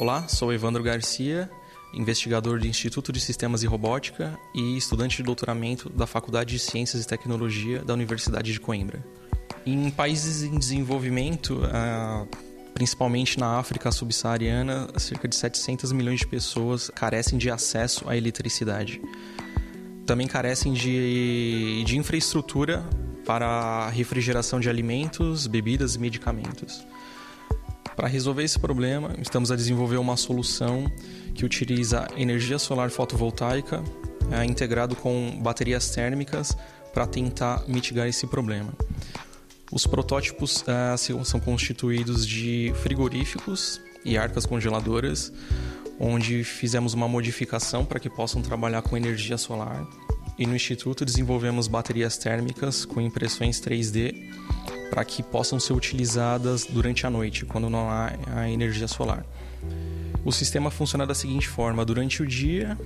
Olá, sou Evandro Garcia, investigador do Instituto de Sistemas e Robótica e estudante de doutoramento da Faculdade de Ciências e Tecnologia da Universidade de Coimbra. Em países em desenvolvimento, ah, principalmente na África subsaariana, cerca de 700 milhões de pessoas carecem de acesso à eletricidade. Também carecem de, de infraestrutura para refrigeração de alimentos, bebidas e medicamentos. Para resolver esse problema, estamos a desenvolver uma solução que utiliza energia solar fotovoltaica é, integrado com baterias térmicas para tentar mitigar esse problema. Os protótipos é, são constituídos de frigoríficos e arcas congeladoras, onde fizemos uma modificação para que possam trabalhar com energia solar. E no Instituto desenvolvemos baterias térmicas com impressões 3D para que possam ser utilizadas durante a noite, quando não há a energia solar. O sistema funciona da seguinte forma: durante o dia,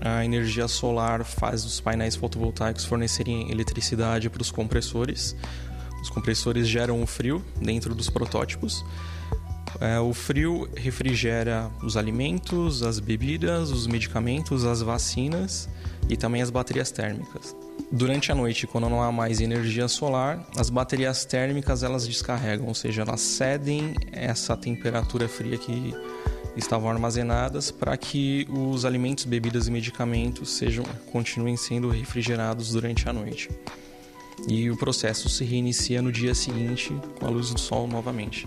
a energia solar faz os painéis fotovoltaicos fornecerem eletricidade para os compressores. Os compressores geram o frio dentro dos protótipos. É, o frio refrigera os alimentos, as bebidas, os medicamentos, as vacinas e também as baterias térmicas. Durante a noite, quando não há mais energia solar, as baterias térmicas elas descarregam, ou seja, elas cedem essa temperatura fria que estavam armazenadas para que os alimentos, bebidas e medicamentos sejam continuem sendo refrigerados durante a noite. E o processo se reinicia no dia seguinte com a luz do sol novamente.